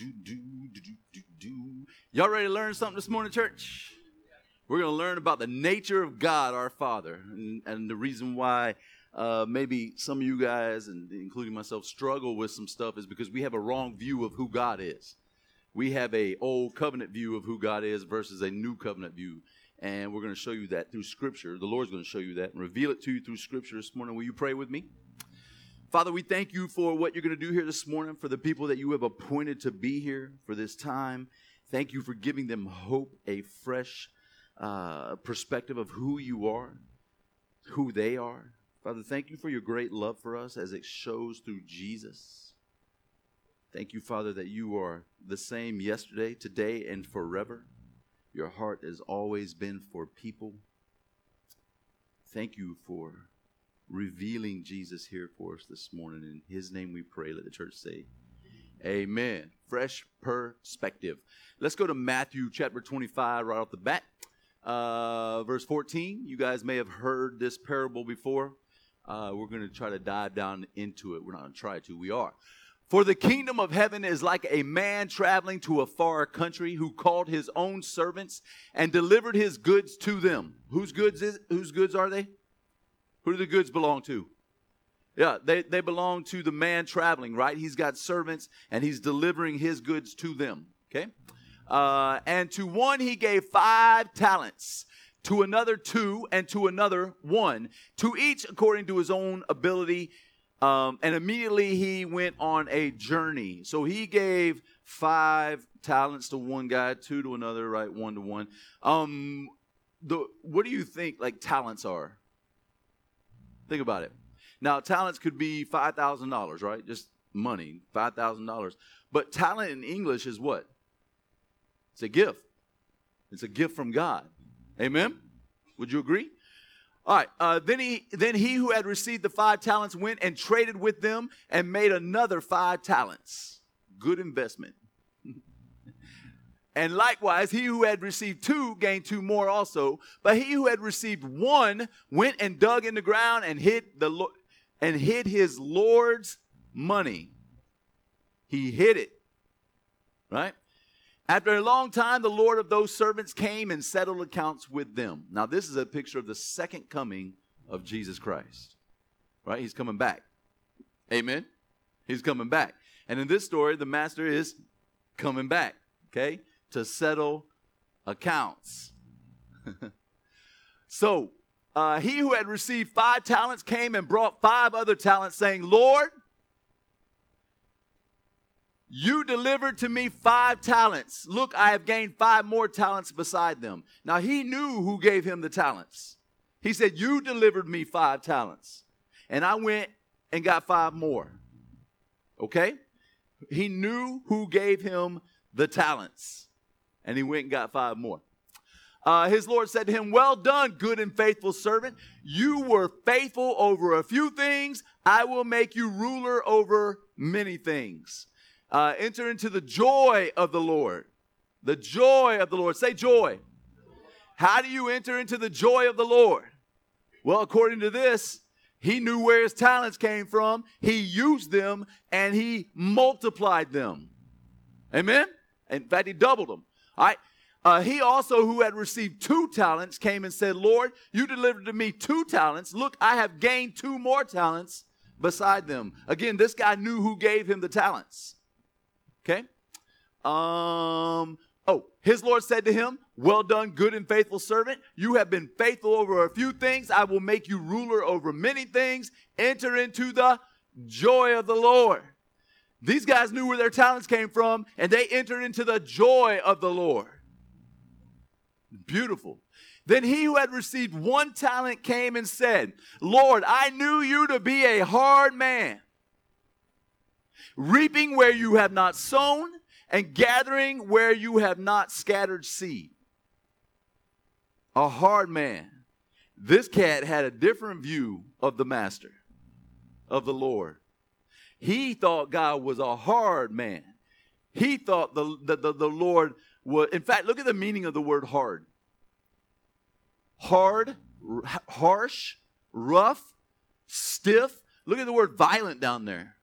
do, do, do. Y'all ready to learn something this morning, church? We're going to learn about the nature of God, our Father, and, and the reason why uh, maybe some of you guys, and including myself, struggle with some stuff is because we have a wrong view of who God is. We have a old covenant view of who God is versus a new covenant view, and we're going to show you that through Scripture. The Lord's going to show you that and reveal it to you through Scripture this morning. Will you pray with me? Father, we thank you for what you're going to do here this morning, for the people that you have appointed to be here for this time. Thank you for giving them hope, a fresh uh, perspective of who you are, who they are. Father, thank you for your great love for us as it shows through Jesus. Thank you, Father, that you are the same yesterday, today, and forever. Your heart has always been for people. Thank you for revealing Jesus here for us this morning. In his name we pray. Let the church say, Amen. Fresh perspective. Let's go to Matthew chapter 25 right off the bat. Uh, verse 14. You guys may have heard this parable before. Uh, we're going to try to dive down into it. We're not going to try to, we are. For the kingdom of heaven is like a man traveling to a far country who called his own servants and delivered his goods to them. Whose goods is whose goods are they? Who do the goods belong to? Yeah, they, they belong to the man traveling, right? He's got servants and he's delivering his goods to them. Okay? Uh, and to one he gave five talents, to another two, and to another one, to each according to his own ability. Um, and immediately he went on a journey. So he gave five talents to one guy, two to another, right? One to one. Um, the what do you think like talents are? Think about it. Now, talents could be five thousand dollars, right? Just money, five thousand dollars. But talent in English is what? It's a gift. It's a gift from God. Amen. Would you agree? All right. Uh, then he then he who had received the five talents went and traded with them and made another five talents. Good investment. And likewise, he who had received two gained two more also. But he who had received one went and dug in the ground and hid the and hid his Lord's money. He hid it. Right? After a long time, the Lord of those servants came and settled accounts with them. Now, this is a picture of the second coming of Jesus Christ. Right? He's coming back. Amen? He's coming back. And in this story, the master is coming back, okay, to settle accounts. so, uh, he who had received five talents came and brought five other talents, saying, Lord, you delivered to me five talents. Look, I have gained five more talents beside them. Now he knew who gave him the talents. He said, You delivered me five talents. And I went and got five more. Okay? He knew who gave him the talents. And he went and got five more. Uh, his Lord said to him, Well done, good and faithful servant. You were faithful over a few things. I will make you ruler over many things uh, enter into the joy of the Lord. The joy of the Lord. Say joy. How do you enter into the joy of the Lord? Well, according to this, he knew where his talents came from, he used them, and he multiplied them. Amen? In fact, he doubled them. All right. Uh, he also, who had received two talents, came and said, Lord, you delivered to me two talents. Look, I have gained two more talents beside them. Again, this guy knew who gave him the talents. Okay? Um, oh, his Lord said to him, Well done, good and faithful servant. You have been faithful over a few things. I will make you ruler over many things. Enter into the joy of the Lord. These guys knew where their talents came from, and they entered into the joy of the Lord. Beautiful. Then he who had received one talent came and said, Lord, I knew you to be a hard man reaping where you have not sown, and gathering where you have not scattered seed. A hard man. This cat had a different view of the master, of the Lord. He thought God was a hard man. He thought the, the, the, the Lord was, in fact, look at the meaning of the word hard. Hard, r- harsh, rough, stiff. Look at the word violent down there.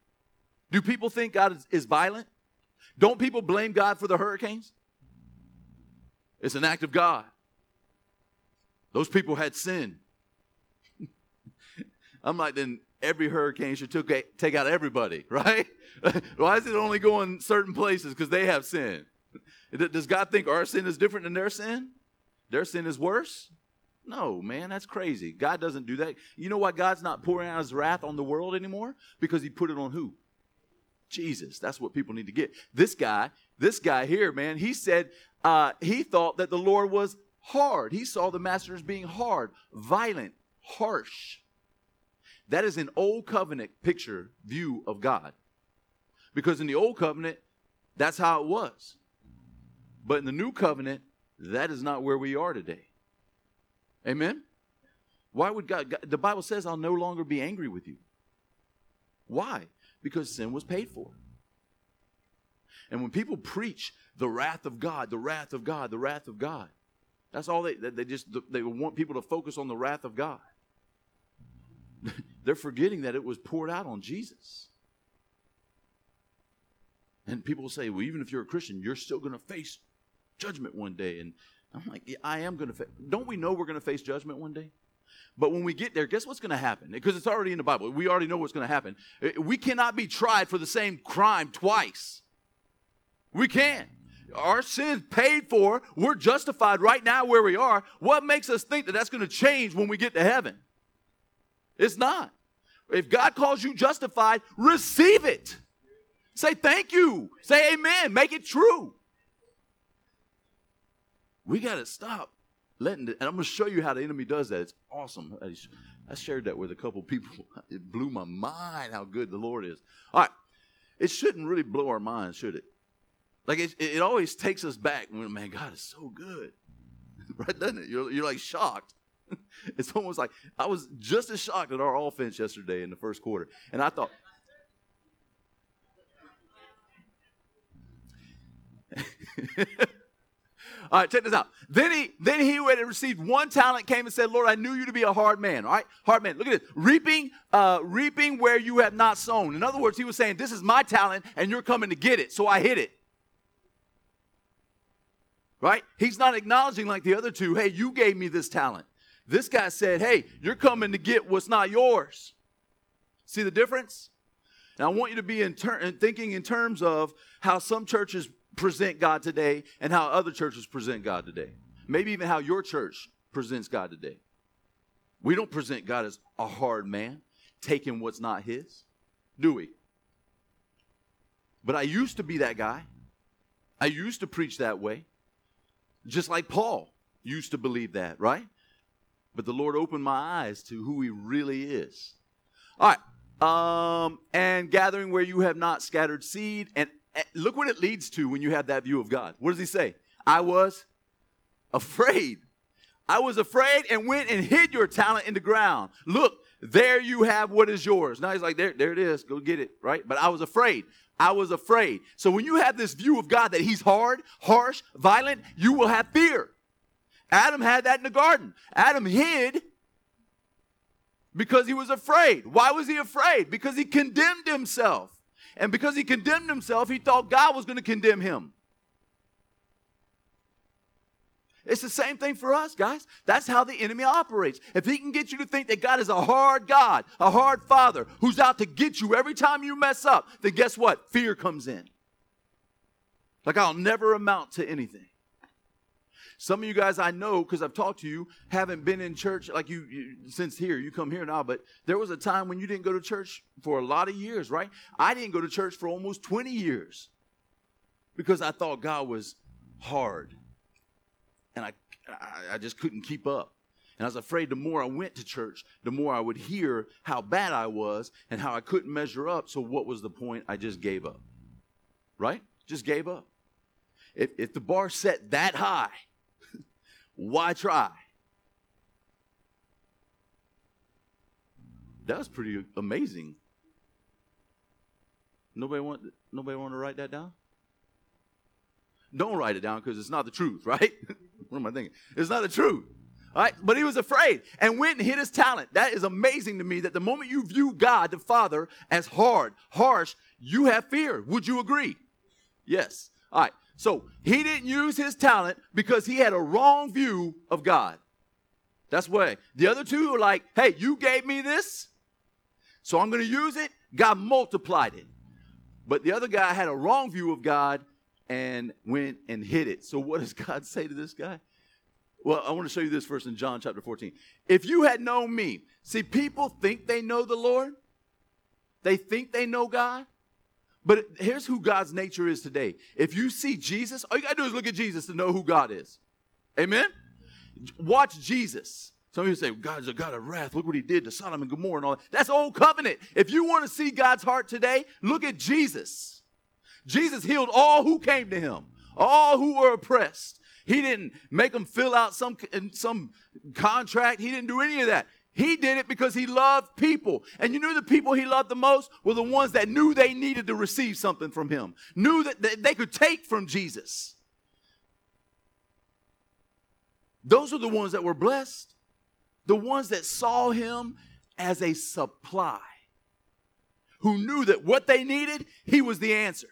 Do people think God is, is violent? Don't people blame God for the hurricanes? It's an act of God. Those people had sin. I'm like, then every hurricane should take, take out everybody, right? Why is it only going certain places? Because they have sin. Does God think our sin is different than their sin? Their sin is worse? No, man, that's crazy. God doesn't do that. You know why God's not pouring out his wrath on the world anymore? Because he put it on who? Jesus. That's what people need to get. This guy, this guy here, man, he said uh, he thought that the Lord was hard. He saw the master as being hard, violent, harsh. That is an old covenant picture view of God. Because in the old covenant, that's how it was. But in the new covenant, that is not where we are today. Amen? Why would God, God, the Bible says, I'll no longer be angry with you. Why? Because sin was paid for. And when people preach the wrath of God, the wrath of God, the wrath of God, that's all they, they just, they want people to focus on the wrath of God. They're forgetting that it was poured out on Jesus. And people will say, well, even if you're a Christian, you're still going to face judgment one day. And I'm like, yeah, I am going to. Fa-. Don't we know we're going to face judgment one day? But when we get there, guess what's going to happen? Because it's already in the Bible. We already know what's going to happen. Eh, we cannot be tried for the same crime twice. We can't. Our sins paid for. We're justified right now where we are. What makes us think that that's going to change when we get to heaven? It's not. If God calls you justified, receive it. Say thank you. Say amen. Make it true. We got to stop letting it, and I'm going to show you how the enemy does that. It's awesome. I shared that with a couple people. It blew my mind how good the Lord is. All right. It shouldn't really blow our minds, should it? Like it, it always takes us back. When, man, God is so good. right, doesn't it? You're, you're like shocked. it's almost like I was just as shocked at our offense yesterday in the first quarter. And I thought, All right, check this out. Then he, then he who had received one talent came and said, Lord, I knew you to be a hard man. All right, hard man. Look at this. Reaping, uh, reaping where you have not sown. In other words, he was saying, This is my talent, and you're coming to get it. So I hit it. Right? He's not acknowledging like the other two, hey, you gave me this talent. This guy said, hey, you're coming to get what's not yours. See the difference? Now, I want you to be in ter- thinking in terms of how some churches present God today and how other churches present God today. Maybe even how your church presents God today. We don't present God as a hard man, taking what's not his, do we? But I used to be that guy. I used to preach that way. Just like Paul used to believe that, right? But the Lord opened my eyes to who he really is. All right. Um, and gathering where you have not scattered seed and Eh, look what it leads to when you have that view of God. What does he say? I was afraid. I was afraid and went and hid your talent in the ground. Look, there you have what is yours. Now he's like, there, there it is. Go get it, right? But I was afraid. I was afraid. So when you have this view of God that he's hard, harsh, violent, you will have fear. Adam had that in the garden. Adam hid because he was afraid. Why was he afraid? Because he condemned himself. And because he condemned himself, he thought God was going to condemn him. It's the same thing for us, guys. That's how the enemy operates. If he can get you to think that God is a hard God, a hard father who's out to get you every time you mess up, then guess what? Fear comes in. Like I'll never amount to anything. Some of you guys I know because I've talked to you haven't been in church like you, you, since here. You come here now, but there was a time when you didn't go to church for a lot of years, right? I didn't go to church for almost 20 years because I thought God was hard, and I I, I just couldn't keep up. And I was afraid the more I went to church, the more I would hear how bad I was and how I couldn't measure up. So, what was the point? I just gave up. Right? Just gave up. If, if the bar set that high, why try? That was pretty amazing. Nobody want nobody want to write that down? Don't write it down because it's not the truth, right? what am I thinking? It's not the truth. All right, but he was afraid and went and hid his talent. That is amazing to me that the moment you view God the Father as hard, harsh, you have fear. Would you agree? Yes. All right. So he didn't use his talent because he had a wrong view of God. That's why the other two are like, hey, you gave me this, so I'm going to use it. God multiplied it. But the other guy had a wrong view of God and went and hid it. So what does God say to this guy? Well, I want to show you this verse in John chapter 14. If you had known me, see, people think they know the Lord, they think they know God. But here's who God's nature is today. If you see Jesus, all you got to do is look at Jesus to know who God is. Amen? Watch Jesus. Some of you say, God's a God of wrath. Look what he did to Sodom and Gomorrah and all that. That's old covenant. If you want to see God's heart today, look at Jesus. Jesus healed all who came to him, all who were oppressed. He didn't make them fill out some, some contract. He didn't do any of that. He did it because he loved people. And you knew the people he loved the most were the ones that knew they needed to receive something from him, knew that they could take from Jesus. Those are the ones that were blessed, the ones that saw him as a supply, who knew that what they needed, he was the answer.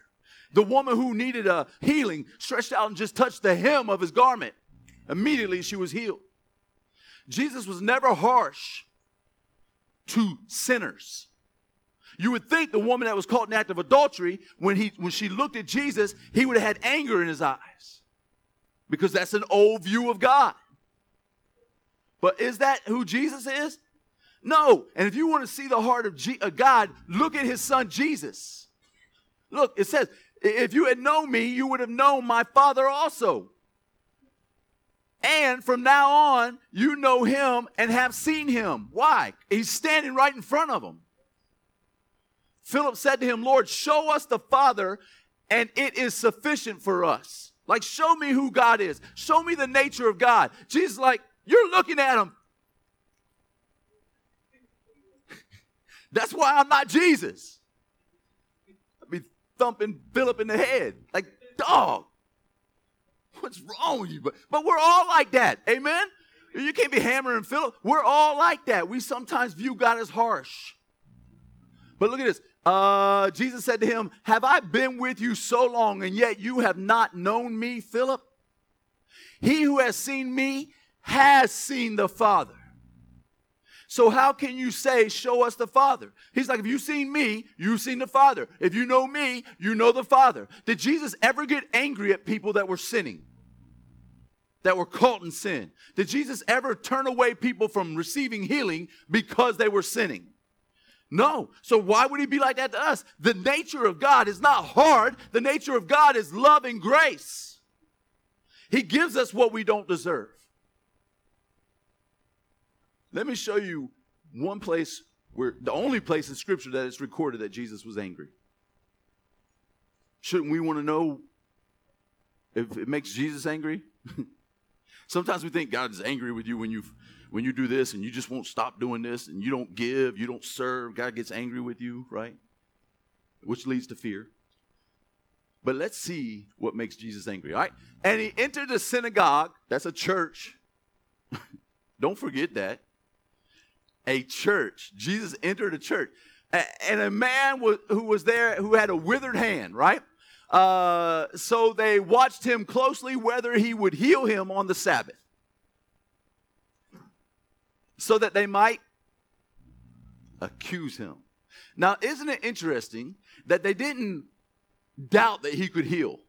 The woman who needed a healing stretched out and just touched the hem of his garment. Immediately she was healed. Jesus was never harsh to sinners. You would think the woman that was caught in act of adultery, when, he, when she looked at Jesus, he would have had anger in his eyes because that's an old view of God. But is that who Jesus is? No. And if you want to see the heart of, G- of God, look at his son Jesus. Look, it says, if you had known me, you would have known my Father also. And from now on, you know him and have seen him. Why? He's standing right in front of them. Philip said to him, Lord, show us the Father, and it is sufficient for us. Like, show me who God is. Show me the nature of God. Jesus, like, you're looking at him. That's why I'm not Jesus. I'd be thumping Philip in the head. Like, dog, What's wrong with you? But, but we're all like that. Amen? You can't be hammering Philip. We're all like that. We sometimes view God as harsh. But look at this. Uh, Jesus said to him, Have I been with you so long, and yet you have not known me, Philip? He who has seen me has seen the Father. So how can you say, show us the Father? He's like, if you've seen me, you've seen the Father. If you know me, you know the Father. Did Jesus ever get angry at people that were sinning? That were caught in sin? Did Jesus ever turn away people from receiving healing because they were sinning? No. So why would he be like that to us? The nature of God is not hard. The nature of God is love and grace. He gives us what we don't deserve. Let me show you one place where the only place in Scripture that it's recorded that Jesus was angry. Shouldn't we want to know if it makes Jesus angry? Sometimes we think God is angry with you when you when you do this and you just won't stop doing this and you don't give, you don't serve. God gets angry with you, right? Which leads to fear. But let's see what makes Jesus angry, all right? And he entered the synagogue, that's a church. don't forget that a church. Jesus entered a church. And a man who was there who had a withered hand, right? Uh, so they watched him closely whether he would heal him on the Sabbath so that they might accuse him. Now, isn't it interesting that they didn't doubt that he could heal?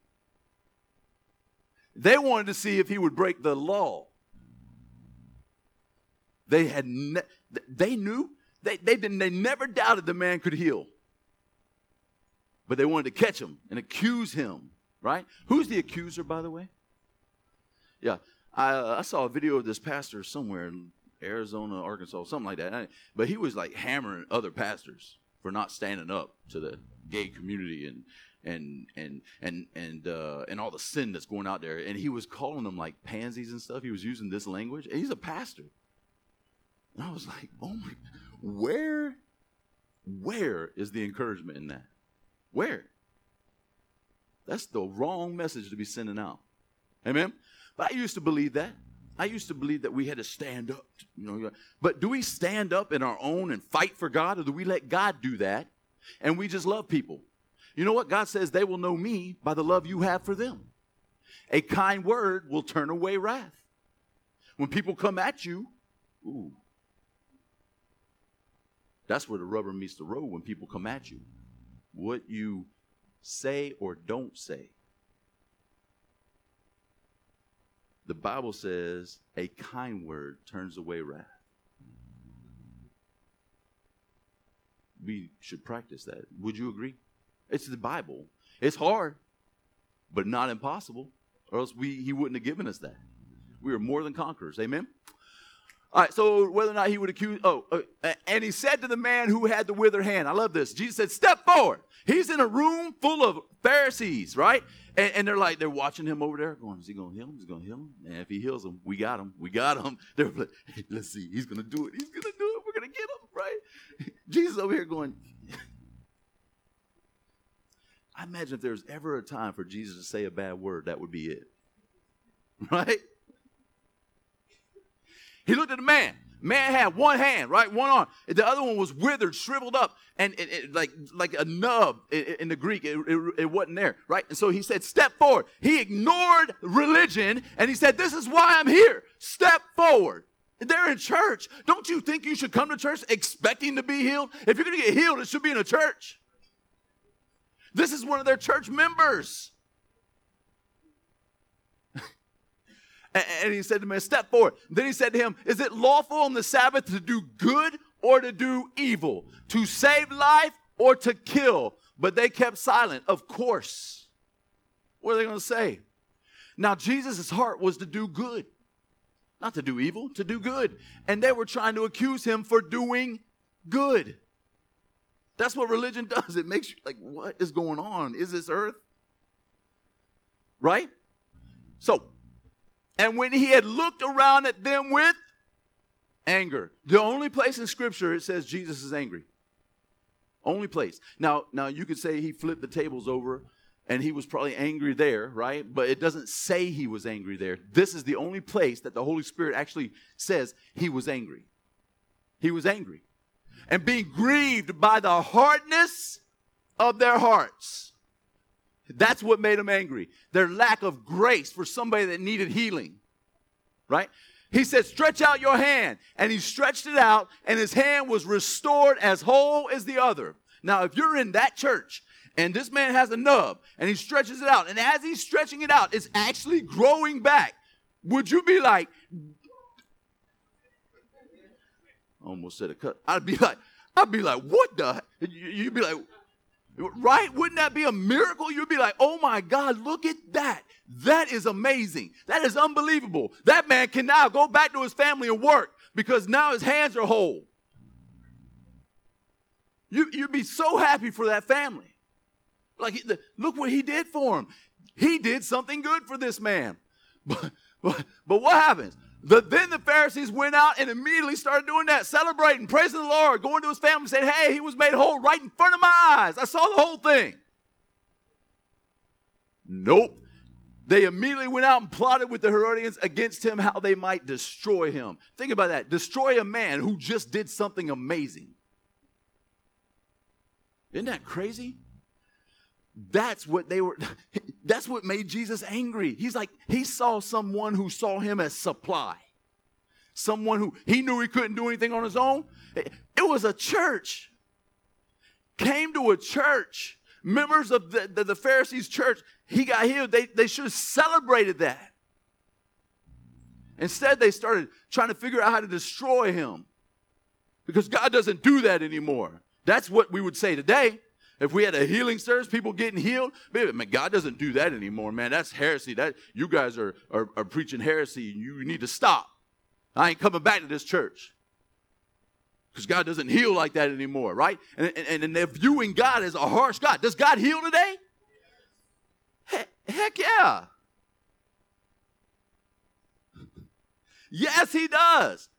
They wanted to see if he would break the law. They had ne- they knew they they didn't they never doubted the man could heal. But they wanted to catch him and accuse him, right? Who's the accuser, by the way? Yeah, I, uh, I saw a video of this pastor somewhere in Arizona, Arkansas, something like that. But he was like hammering other pastors for not standing up to the gay community and and and and and uh, and all the sin that's going out there. And he was calling them like pansies and stuff. He was using this language. And he's a pastor. And I was like, oh my, where, where is the encouragement in that? Where? That's the wrong message to be sending out. Amen? But I used to believe that. I used to believe that we had to stand up. You know, but do we stand up in our own and fight for God, or do we let God do that? And we just love people. You know what? God says they will know me by the love you have for them. A kind word will turn away wrath. When people come at you, ooh, that's where the rubber meets the road when people come at you. What you say or don't say. The Bible says a kind word turns away wrath. We should practice that. Would you agree? It's the Bible. It's hard, but not impossible, or else we, he wouldn't have given us that. We are more than conquerors. Amen? All right, so whether or not he would accuse, oh, uh, and he said to the man who had the withered hand, I love this. Jesus said, Step forward. He's in a room full of Pharisees, right? And, and they're like, they're watching him over there, going, Is he going to heal him? He's going to heal him. And if he heals him, we got him. We got him. They're like, hey, Let's see. He's going to do it. He's going to do it. We're going to get him, right? Jesus over here going, I imagine if there was ever a time for Jesus to say a bad word, that would be it. Right? He looked at the man. Man had one hand, right, one arm. The other one was withered, shriveled up, and it, it, like like a nub in, in the Greek. It, it, wasn't there, right? And so he said, "Step forward." He ignored religion, and he said, "This is why I'm here. Step forward." They're in church. Don't you think you should come to church expecting to be healed? If you're going to get healed, it should be in a church. This is one of their church members. And he said to him, Step forward. Then he said to him, Is it lawful on the Sabbath to do good or to do evil? To save life or to kill? But they kept silent. Of course. What are they going to say? Now, Jesus' heart was to do good, not to do evil, to do good. And they were trying to accuse him for doing good. That's what religion does. It makes you like, what is going on? Is this earth? Right? So, and when he had looked around at them with anger, the only place in Scripture it says Jesus is angry. Only place. Now, now you could say he flipped the tables over and he was probably angry there, right? But it doesn't say he was angry there. This is the only place that the Holy Spirit actually says he was angry. He was angry. And being grieved by the hardness of their hearts. That's what made him angry. Their lack of grace for somebody that needed healing. Right? He said, Stretch out your hand. And he stretched it out, and his hand was restored as whole as the other. Now, if you're in that church and this man has a nub and he stretches it out, and as he's stretching it out, it's actually growing back, would you be like, almost said a cut. I'd be like, I'd be like, what the? You'd be like, Right? Wouldn't that be a miracle? You'd be like, oh my God, look at that. That is amazing. That is unbelievable. That man can now go back to his family and work because now his hands are whole. You, you'd be so happy for that family. Like, look what he did for him. He did something good for this man. But, but, but what happens? The, then the Pharisees went out and immediately started doing that, celebrating, praising the Lord, going to his family, saying, Hey, he was made whole right in front of my eyes. I saw the whole thing. Nope. They immediately went out and plotted with the Herodians against him how they might destroy him. Think about that. Destroy a man who just did something amazing. Isn't that crazy? That's what they were, that's what made Jesus angry. He's like, he saw someone who saw him as supply. Someone who he knew he couldn't do anything on his own. It was a church. Came to a church. Members of the, the, the Pharisees' church, he got healed. They, they should have celebrated that. Instead, they started trying to figure out how to destroy him. Because God doesn't do that anymore. That's what we would say today. If we had a healing service, people getting healed, man, God doesn't do that anymore, man. That's heresy. That you guys are, are, are preaching heresy. And you need to stop. I ain't coming back to this church. Because God doesn't heal like that anymore, right? And, and, and they're viewing God as a harsh God. Does God heal today? He- heck yeah. yes, He does.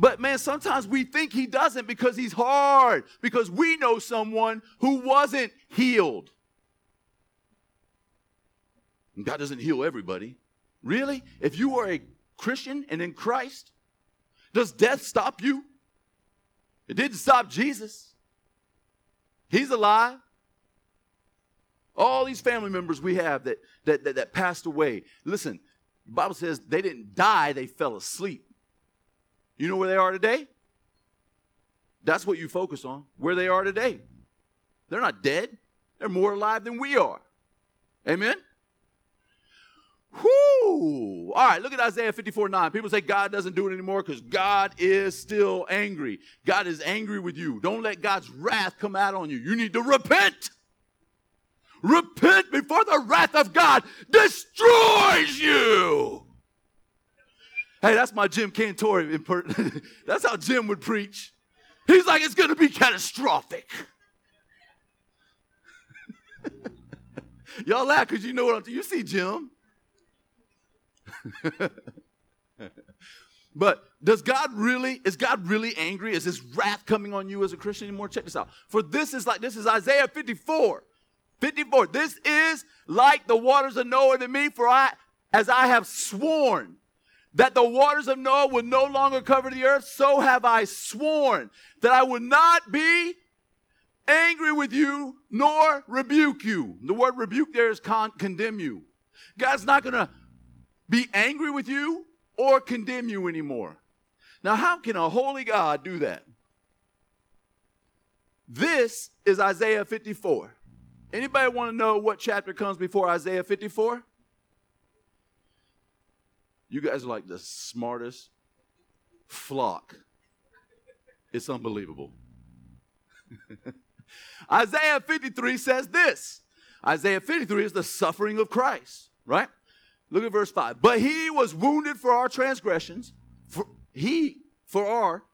But man, sometimes we think he doesn't because he's hard, because we know someone who wasn't healed. God doesn't heal everybody. Really? If you are a Christian and in Christ, does death stop you? It didn't stop Jesus. He's alive. All these family members we have that, that, that, that passed away. Listen, the Bible says they didn't die, they fell asleep. You know where they are today? That's what you focus on, where they are today. They're not dead, they're more alive than we are. Amen? Whoo! All right, look at Isaiah 54 9. People say God doesn't do it anymore because God is still angry. God is angry with you. Don't let God's wrath come out on you. You need to repent. Repent before the wrath of God destroys you. Hey, that's my Jim Cantore. that's how Jim would preach. He's like, it's going to be catastrophic. Y'all laugh because you know what I'm. You see Jim. but does God really, is God really angry? Is his wrath coming on you as a Christian anymore? Check this out. For this is like, this is Isaiah 54. 54. This is like the waters of Noah to me, for I, as I have sworn that the waters of Noah would no longer cover the earth, so have I sworn that I would not be angry with you nor rebuke you. The word rebuke there is con- condemn you. God's not going to be angry with you or condemn you anymore. Now, how can a holy God do that? This is Isaiah 54. Anybody want to know what chapter comes before Isaiah 54? You guys are like the smartest flock. It's unbelievable. Isaiah 53 says this Isaiah 53 is the suffering of Christ, right? Look at verse 5. But he was wounded for our transgressions, for he for our,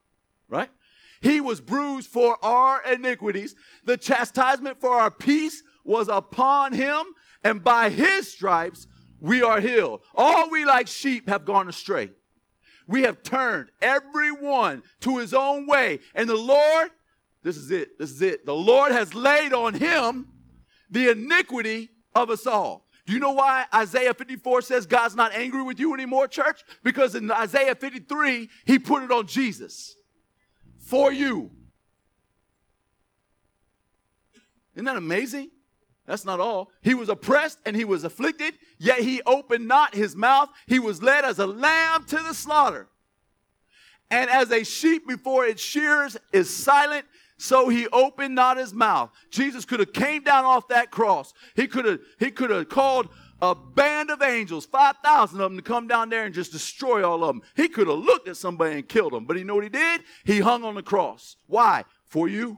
right? He was bruised for our iniquities. The chastisement for our peace was upon him, and by his stripes we are healed. All we like sheep have gone astray. We have turned everyone to his own way. And the Lord, this is it, this is it. The Lord has laid on him the iniquity of us all. Do you know why Isaiah 54 says God's not angry with you anymore, church? Because in Isaiah 53, he put it on Jesus for you. Isn't that amazing? That's not all. He was oppressed and he was afflicted, yet he opened not his mouth. He was led as a lamb to the slaughter. And as a sheep before its shears is silent, so he opened not his mouth. Jesus could have came down off that cross. He could have, he could have called a band of angels, 5,000 of them to come down there and just destroy all of them. He could have looked at somebody and killed them. But you know what he did? He hung on the cross. Why? For you.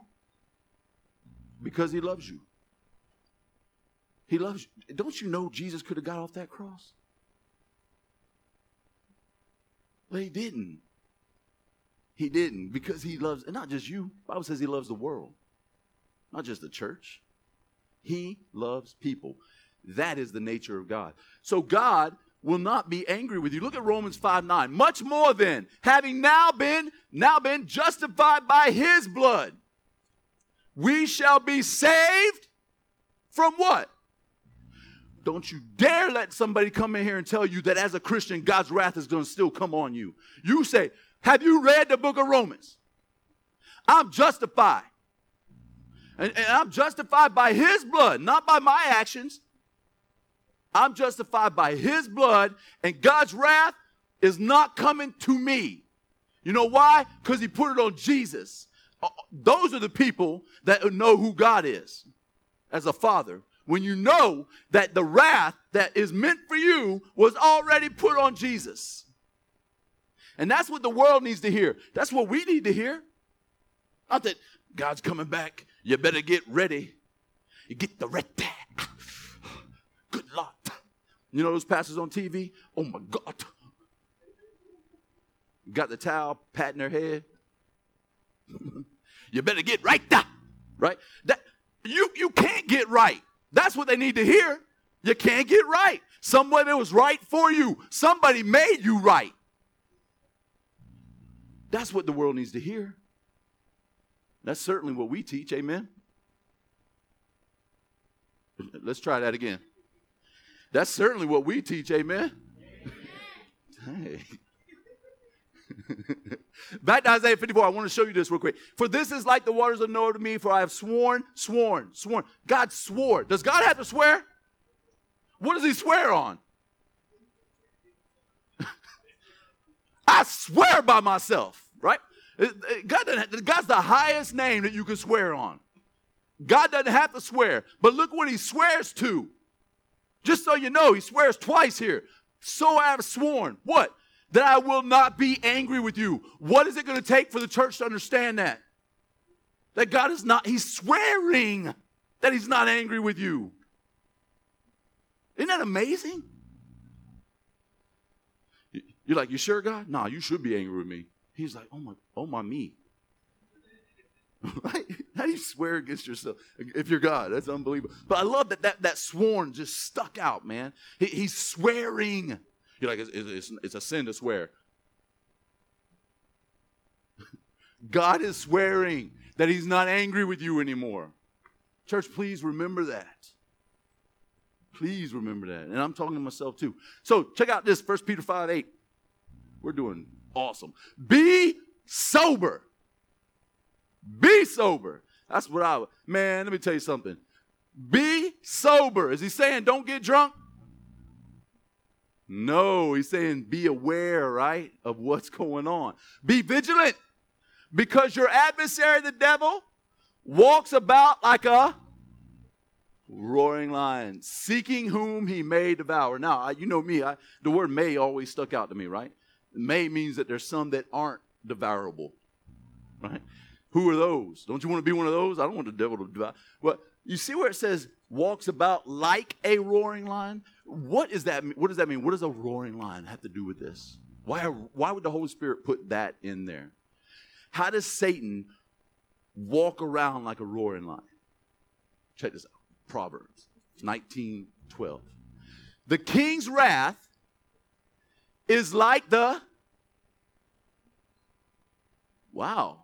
Because he loves you. He loves you. Don't you know Jesus could have got off that cross? But he didn't. He didn't because he loves, and not just you. Bible says he loves the world, not just the church. He loves people. That is the nature of God. So God will not be angry with you. Look at Romans 5 9. Much more than having now been now been justified by his blood, we shall be saved from what? Don't you dare let somebody come in here and tell you that as a Christian, God's wrath is going to still come on you. You say, have you read the book of Romans? I'm justified. And, and, I'm justified by his blood, not by my actions. I'm justified by his blood, and God's wrath is not coming to me. You know why? Because he put it on Jesus. Uh, those are the people that know who God is as a father. When you know that the wrath that is meant for you was already put on Jesus. And that's what the world needs to hear. That's what we need to hear. Not that God's coming back. You better get ready. You get the red tag. Good luck. You know those pastors on TV? Oh my God. Got the towel patting her head. you better get right there. Right? That you you can't get right. That's what they need to hear. You can't get right. Somebody was right for you. Somebody made you right. That's what the world needs to hear. That's certainly what we teach. Amen. Let's try that again. That's certainly what we teach. Amen. hey. Back to Isaiah 54, I want to show you this real quick. For this is like the waters of Noah to me, for I have sworn, sworn, sworn. God swore. Does God have to swear? What does he swear on? I swear by myself, right? Uh, uh, God God's the highest name that you can swear on. God doesn't have to swear, but look what he swears to. Just so you know, he swears twice here. So I have sworn. What? That I will not be angry with you. What is it going to take for the church to understand that? That God is not, he's swearing that he's not angry with you. Isn't that amazing? You're like, you sure, God? Nah, you should be angry with me. He's like, oh my, oh my me. right? How do you swear against yourself if you're God? That's unbelievable. But I love that that, that sworn just stuck out, man. He, he's swearing. You're like, it's, it's, it's a sin to swear. God is swearing that he's not angry with you anymore. Church, please remember that. Please remember that. And I'm talking to myself too. So check out this, 1 Peter 5 8. We're doing awesome. Be sober. Be sober. That's what I man, let me tell you something. Be sober. Is he saying don't get drunk? No, he's saying be aware, right, of what's going on. Be vigilant because your adversary, the devil, walks about like a roaring lion, seeking whom he may devour. Now, you know me, I, the word may always stuck out to me, right? May means that there's some that aren't devourable, right? Who are those? Don't you want to be one of those? I don't want the devil to devour. Well, you see where it says walks about like a roaring lion? What is that? What does that mean? What does a roaring lion have to do with this? Why, why would the Holy Spirit put that in there? How does Satan walk around like a roaring lion? Check this out. Proverbs 19 12. The king's wrath is like the wow.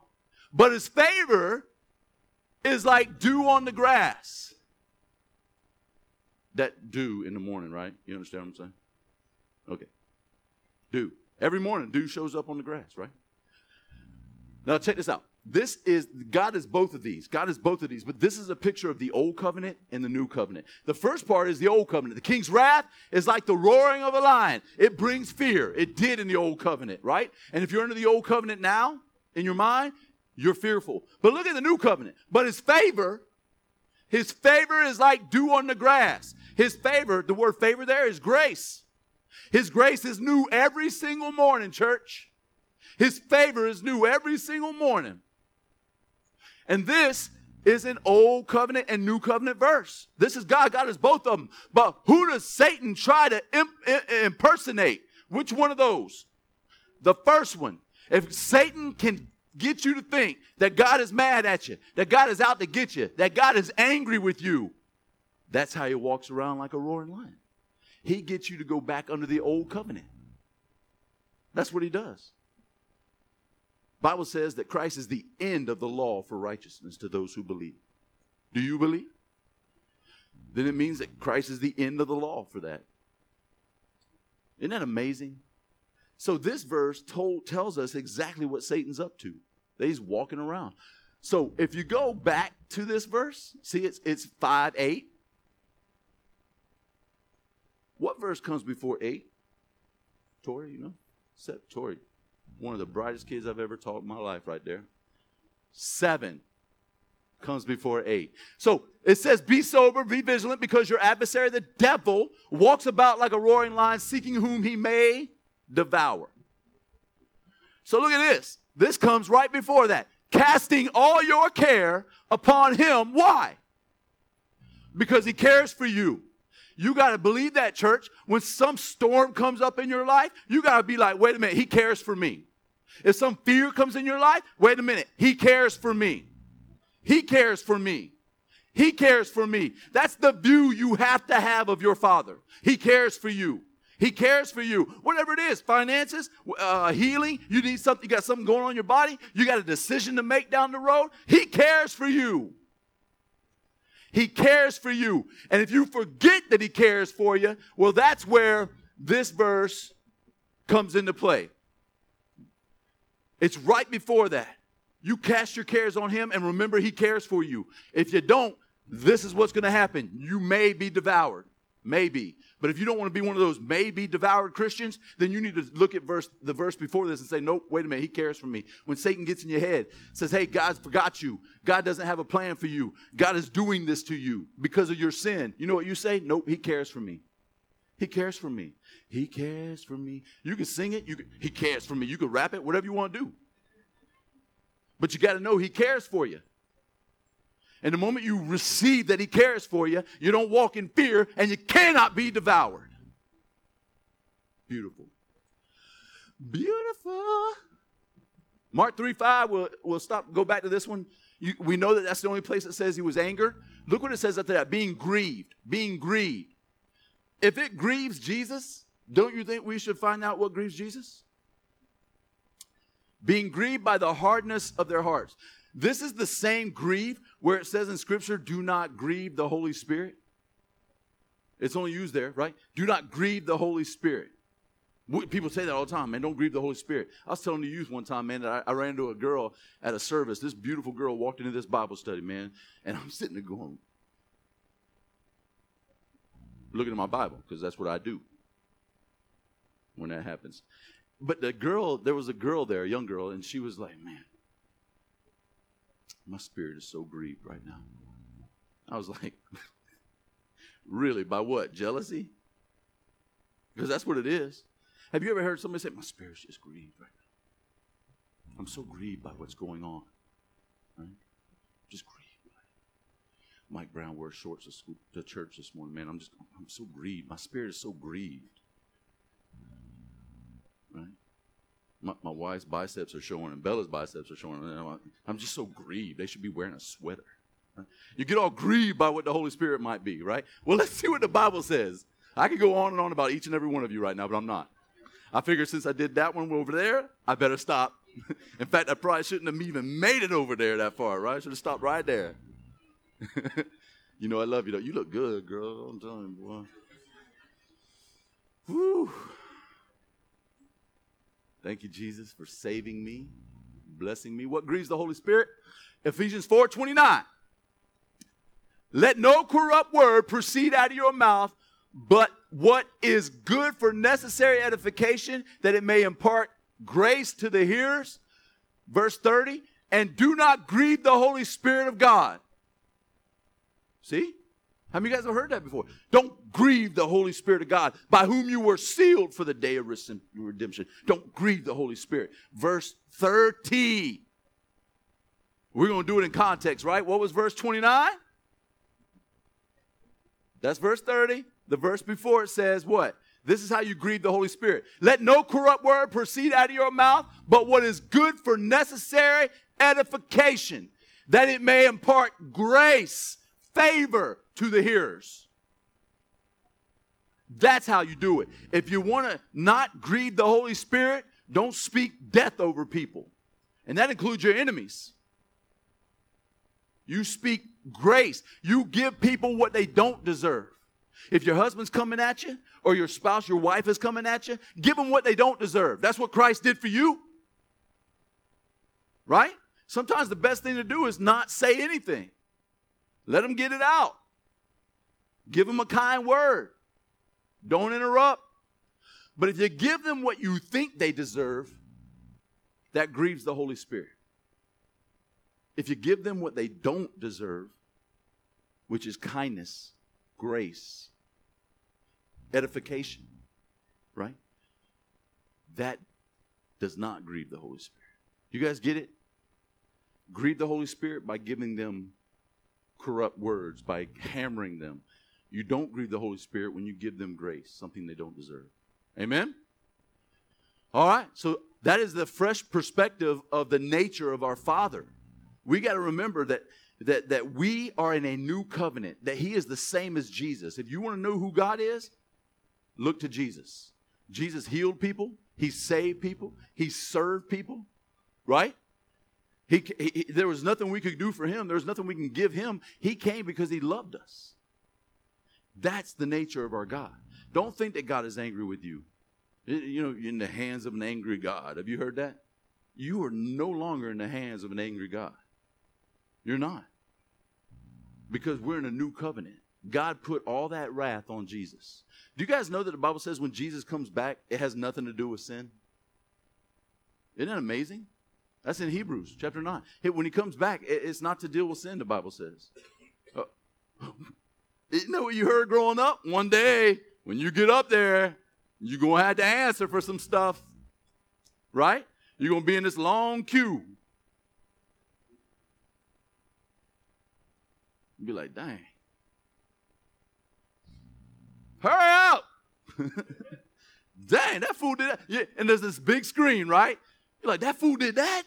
But his favor is like dew on the grass. That dew in the morning, right? You understand what I'm saying? Okay. Dew. Every morning, dew shows up on the grass, right? Now, check this out. This is, God is both of these. God is both of these, but this is a picture of the old covenant and the new covenant. The first part is the old covenant. The king's wrath is like the roaring of a lion. It brings fear. It did in the old covenant, right? And if you're under the old covenant now, in your mind, you're fearful. But look at the new covenant. But his favor, his favor is like dew on the grass. His favor, the word favor there is grace. His grace is new every single morning, church. His favor is new every single morning. And this is an old covenant and new covenant verse. This is God. God is both of them. But who does Satan try to imp- impersonate? Which one of those? The first one. If Satan can get you to think that God is mad at you, that God is out to get you, that God is angry with you, that's how he walks around like a roaring lion. He gets you to go back under the old covenant. That's what he does. Bible says that Christ is the end of the law for righteousness to those who believe. Do you believe? Then it means that Christ is the end of the law for that. Isn't that amazing? So this verse told, tells us exactly what Satan's up to. That he's walking around. So if you go back to this verse, see it's it's 5 8. What verse comes before 8? Tori, you know? Set Tori one of the brightest kids I've ever taught in my life, right there. Seven comes before eight. So it says, Be sober, be vigilant, because your adversary, the devil, walks about like a roaring lion, seeking whom he may devour. So look at this. This comes right before that. Casting all your care upon him. Why? Because he cares for you. You got to believe that, church. When some storm comes up in your life, you got to be like, wait a minute, he cares for me. If some fear comes in your life, wait a minute, he cares for me. He cares for me. He cares for me. That's the view you have to have of your father. He cares for you. He cares for you. Whatever it is, finances, uh, healing, you need something, you got something going on in your body, you got a decision to make down the road. He cares for you. He cares for you. And if you forget that He cares for you, well, that's where this verse comes into play. It's right before that. You cast your cares on him and remember he cares for you. If you don't, this is what's going to happen. You may be devoured. Maybe. But if you don't want to be one of those may be devoured Christians, then you need to look at verse the verse before this and say, Nope, wait a minute, he cares for me. When Satan gets in your head, says, Hey, God's forgot you. God doesn't have a plan for you. God is doing this to you because of your sin. You know what you say? Nope, he cares for me. He cares for me. He cares for me. You can sing it. You can, he cares for me. You can rap it, whatever you want to do. But you got to know He cares for you. And the moment you receive that He cares for you, you don't walk in fear and you cannot be devoured. Beautiful. Beautiful. Mark 3 5, we'll, we'll stop, go back to this one. You, we know that that's the only place that says he was angered. Look what it says after that being grieved. Being grieved. If it grieves Jesus, don't you think we should find out what grieves Jesus? being grieved by the hardness of their hearts. This is the same grief where it says in Scripture, do not grieve the Holy Spirit. It's only used there, right? Do not grieve the Holy Spirit. People say that all the time, man. Don't grieve the Holy Spirit. I was telling the youth one time, man, that I, I, ran into a girl at a service. This beautiful girl walked into this Bible study, man, and I'm sitting there going, looking at my Bible because that's what I do when that happens but the girl, there was a girl there, a young girl, and she was like, man, my spirit is so grieved right now. I was like, really? By what? Jealousy? Because that's what it is. Have you ever heard somebody say, my spirit's just grieved right now? I'm so grieved by what's going on. Right? Just grieved. Mike Brown wore shorts to, school, to church this morning. Man, I'm just, I'm so grieved. My spirit is so grieved right? My, my wife's biceps are showing and Bella's biceps are showing. And I'm just so grieved. They should be wearing a sweater. You get all grieved by what the Holy Spirit might be, right? Well, let's see what the Bible says. I could go on and on about each and every one of you right now, but I'm not. I figure since I did that one over there, I better stop. In fact, I probably shouldn't have even made it over there that far, right? I should have stopped right there. you know, I love you though. You look good, girl. I'm telling you, boy. Whew. Thank you, Jesus, for saving me, blessing me. What grieves the Holy Spirit? Ephesians 4 29. Let no corrupt word proceed out of your mouth, but what is good for necessary edification, that it may impart grace to the hearers. Verse 30. And do not grieve the Holy Spirit of God. See? How many of you guys have heard that before? Don't grieve the Holy Spirit of God, by whom you were sealed for the day of redemption. Don't grieve the Holy Spirit. Verse 30. We're going to do it in context, right? What was verse 29? That's verse 30. The verse before it says what? This is how you grieve the Holy Spirit. Let no corrupt word proceed out of your mouth, but what is good for necessary edification, that it may impart grace, favor, to the hearers. That's how you do it. If you want to not grieve the Holy Spirit, don't speak death over people. And that includes your enemies. You speak grace. You give people what they don't deserve. If your husband's coming at you, or your spouse, your wife is coming at you, give them what they don't deserve. That's what Christ did for you. Right? Sometimes the best thing to do is not say anything. Let them get it out. Give them a kind word. Don't interrupt. But if you give them what you think they deserve, that grieves the Holy Spirit. If you give them what they don't deserve, which is kindness, grace, edification, right? That does not grieve the Holy Spirit. You guys get it? Grieve the Holy Spirit by giving them corrupt words, by hammering them, you don't grieve the Holy Spirit when you give them grace, something they don't deserve. Amen? All right, so that is the fresh perspective of the nature of our Father. We got to remember that, that, that we are in a new covenant, that He is the same as Jesus. If you want to know who God is, look to Jesus. Jesus healed people, He saved people, He served people, right? He, he, there was nothing we could do for him. There was nothing we can give him. He came because he loved us. That's the nature of our God. Don't think that God is angry with you. You know, you're in the hands of an angry God. Have you heard that? you are no longer in the hands of an angry God. You're not. Because we're in a new covenant. God put all that wrath on Jesus. Do you guys know that the Bible says when Jesus comes back, it has nothing to do with sin? Isn't that amazing? That's in Hebrews chapter 9. When he comes back, it's not to deal with sin, the Bible says. Uh, You know what you heard growing up? One day, when you get up there, you're going to have to answer for some stuff. Right? You're going to be in this long queue. You'll be like, dang. Hurry up! dang, that fool did that. Yeah, and there's this big screen, right? You're like, that fool did that?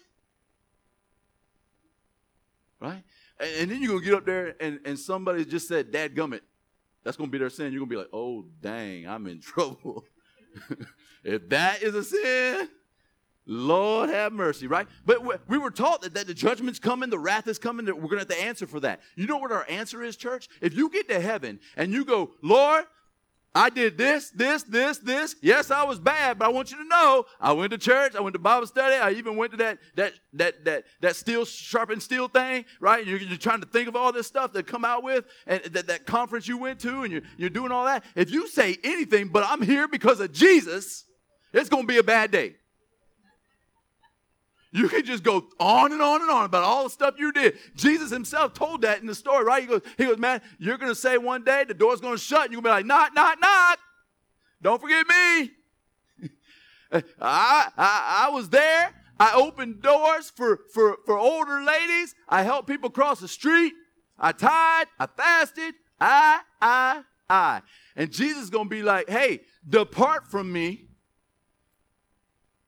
Right? And, and then you're going to get up there and, and somebody just said, Dad gummit. That's going to be their sin. You're going to be like, oh, dang, I'm in trouble. if that is a sin, Lord have mercy, right? But we were taught that, that the judgment's coming, the wrath is coming, that we're going to have to answer for that. You know what our answer is, church? If you get to heaven and you go, Lord, I did this, this, this, this. Yes, I was bad, but I want you to know I went to church, I went to Bible study, I even went to that that that that that steel sharpened steel thing, right? You're, you're trying to think of all this stuff that come out with, and that, that conference you went to, and you're you're doing all that. If you say anything, but I'm here because of Jesus, it's gonna be a bad day. You can just go on and on and on about all the stuff you did. Jesus himself told that in the story, right? He goes, he goes, man, you're going to say one day the door's going to shut, and you're going to be like, knock, knock, knock. Don't forget me. I, I, I was there. I opened doors for, for, for older ladies. I helped people cross the street. I tied. I fasted. I, I, I. And Jesus is going to be like, hey, depart from me.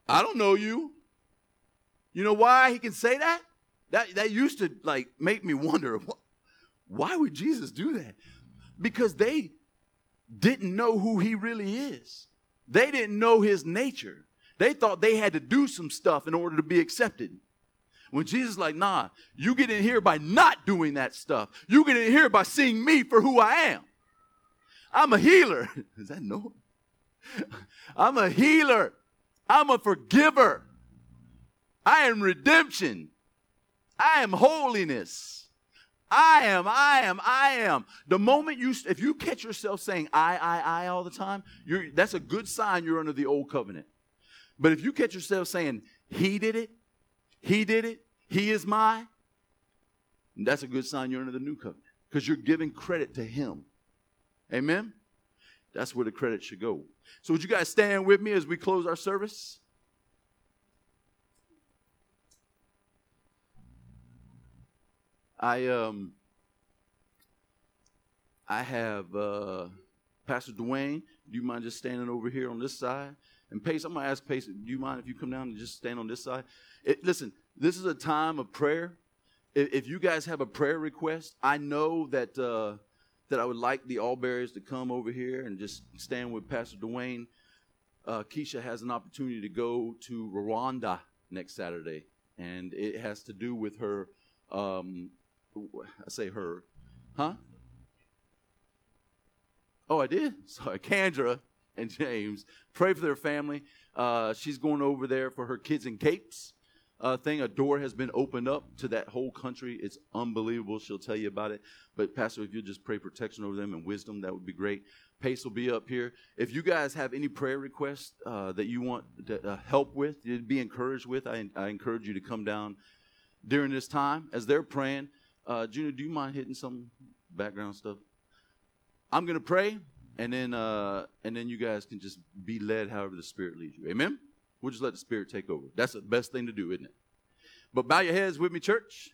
I don't know you. You know why he can say that? That, that used to like make me wonder why would Jesus do that? Because they didn't know who he really is. They didn't know his nature. They thought they had to do some stuff in order to be accepted. When Jesus like, nah, you get in here by not doing that stuff. You get in here by seeing me for who I am. I'm a healer. Is that no? I'm a healer. I'm a forgiver. I am redemption. I am holiness. I am, I am, I am. The moment you, if you catch yourself saying I, I, I all the time, that's a good sign you're under the old covenant. But if you catch yourself saying he did it, he did it, he is my, that's a good sign you're under the new covenant because you're giving credit to him. Amen? That's where the credit should go. So would you guys stand with me as we close our service? I um I have uh, Pastor Dwayne. Do you mind just standing over here on this side? And Pace, I'm gonna ask Pace, do you mind if you come down and just stand on this side? It, listen, this is a time of prayer. If, if, you guys have a prayer request, I know that uh, that I would like the Allberries to come over here and just stand with Pastor Dwayne. Uh, Keisha has an opportunity to go to Rwanda next Saturday, and it has to do with her um, I say her, huh? Oh, I did. Sorry, Kendra and James. Pray for their family. Uh, she's going over there for her kids in capes uh, thing. A door has been opened up to that whole country. It's unbelievable. She'll tell you about it. But Pastor, if you'll just pray protection over them and wisdom, that would be great. Pace will be up here. If you guys have any prayer requests uh, that you want to, uh, help with, you'd be encouraged with, I, I encourage you to come down during this time as they're praying. Uh, Junior, do you mind hitting some background stuff? I'm gonna pray, and then uh, and then you guys can just be led however the Spirit leads you. Amen. We'll just let the Spirit take over. That's the best thing to do, isn't it? But bow your heads with me, church.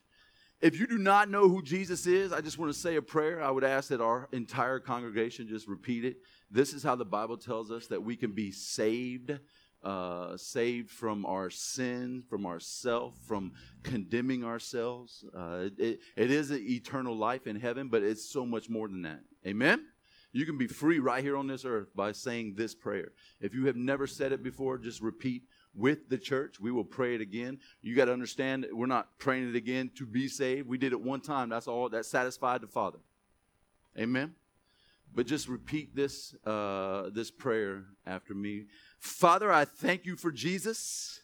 If you do not know who Jesus is, I just want to say a prayer. I would ask that our entire congregation just repeat it. This is how the Bible tells us that we can be saved uh, saved from our sin, from ourself, from condemning ourselves. Uh, it, it is an eternal life in heaven, but it's so much more than that. Amen? You can be free right here on this earth by saying this prayer. If you have never said it before, just repeat with the church. We will pray it again. You got to understand we're not praying it again to be saved. We did it one time. That's all that satisfied the Father. Amen. But just repeat this uh, this prayer after me. Father, I thank you for Jesus.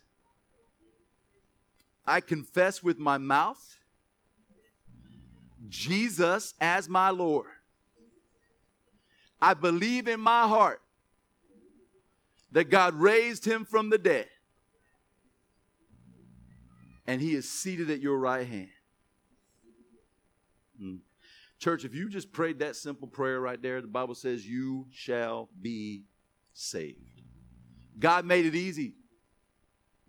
I confess with my mouth Jesus as my Lord. I believe in my heart that God raised him from the dead and he is seated at your right hand. Hmm. Church, if you just prayed that simple prayer right there, the Bible says you shall be saved. God made it easy.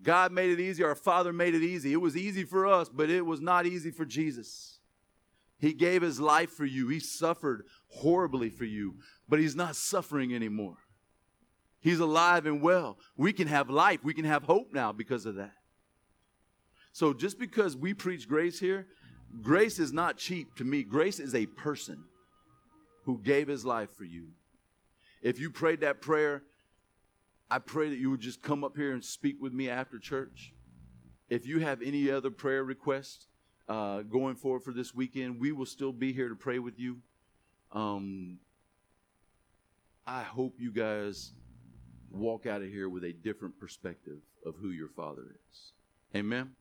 God made it easy. Our Father made it easy. It was easy for us, but it was not easy for Jesus. He gave his life for you. He suffered horribly for you, but he's not suffering anymore. He's alive and well. We can have life. We can have hope now because of that. So just because we preach grace here, grace is not cheap to me. Grace is a person who gave his life for you. If you prayed that prayer, I pray that you would just come up here and speak with me after church. If you have any other prayer requests uh, going forward for this weekend, we will still be here to pray with you. Um, I hope you guys walk out of here with a different perspective of who your Father is. Amen.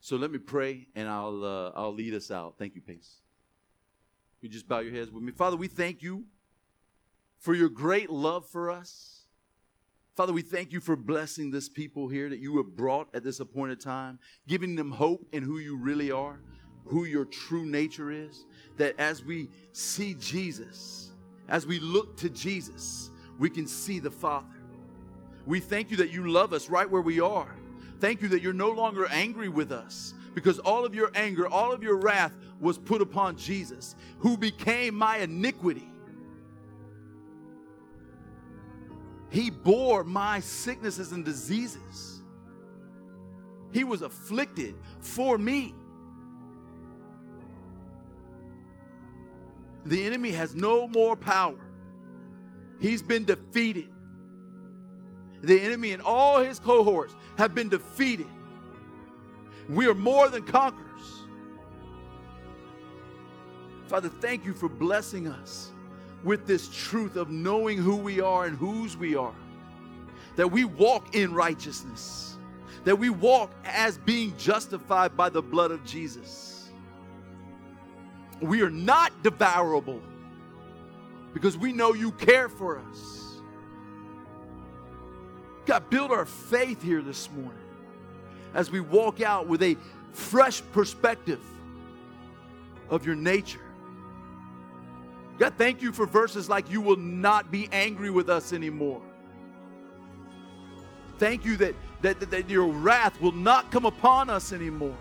So let me pray, and I'll uh, I'll lead us out. Thank you, Pace. You just bow your heads with me, Father. We thank you for your great love for us. Father, we thank you for blessing this people here that you have brought at this appointed time, giving them hope in who you really are, who your true nature is. That as we see Jesus, as we look to Jesus, we can see the Father. We thank you that you love us right where we are. Thank you that you're no longer angry with us because all of your anger, all of your wrath was put upon Jesus, who became my iniquity He bore my sicknesses and diseases. He was afflicted for me. The enemy has no more power. He's been defeated. The enemy and all his cohorts have been defeated. We are more than conquerors. Father, thank you for blessing us with this truth of knowing who we are and whose we are. That we walk in righteousness. That we walk as being justified by the blood of Jesus. We are not devourable because we know you care for us. God, build our faith here this morning as we walk out with a fresh perspective of your nature God, thank you for verses like, You will not be angry with us anymore. Thank you that, that, that, that your wrath will not come upon us anymore.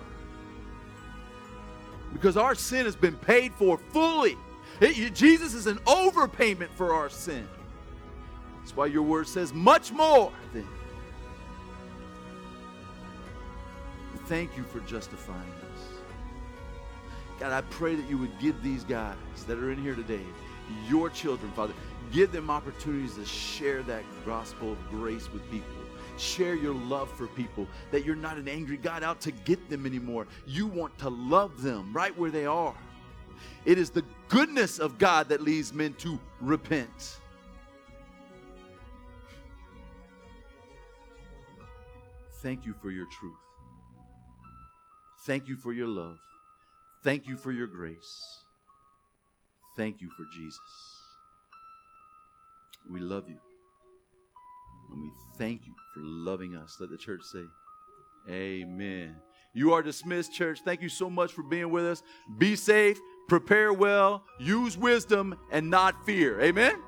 Because our sin has been paid for fully. It, Jesus is an overpayment for our sin. That's why your word says much more than. Thank you for justifying us. God, I pray that you would give these guys that are in here today, your children, Father, give them opportunities to share that gospel of grace with people. Share your love for people, that you're not an angry God out to get them anymore. You want to love them right where they are. It is the goodness of God that leads men to repent. Thank you for your truth. Thank you for your love. Thank you for your grace. Thank you for Jesus. We love you. And we thank you for loving us. Let the church say, Amen. You are dismissed, church. Thank you so much for being with us. Be safe, prepare well, use wisdom, and not fear. Amen.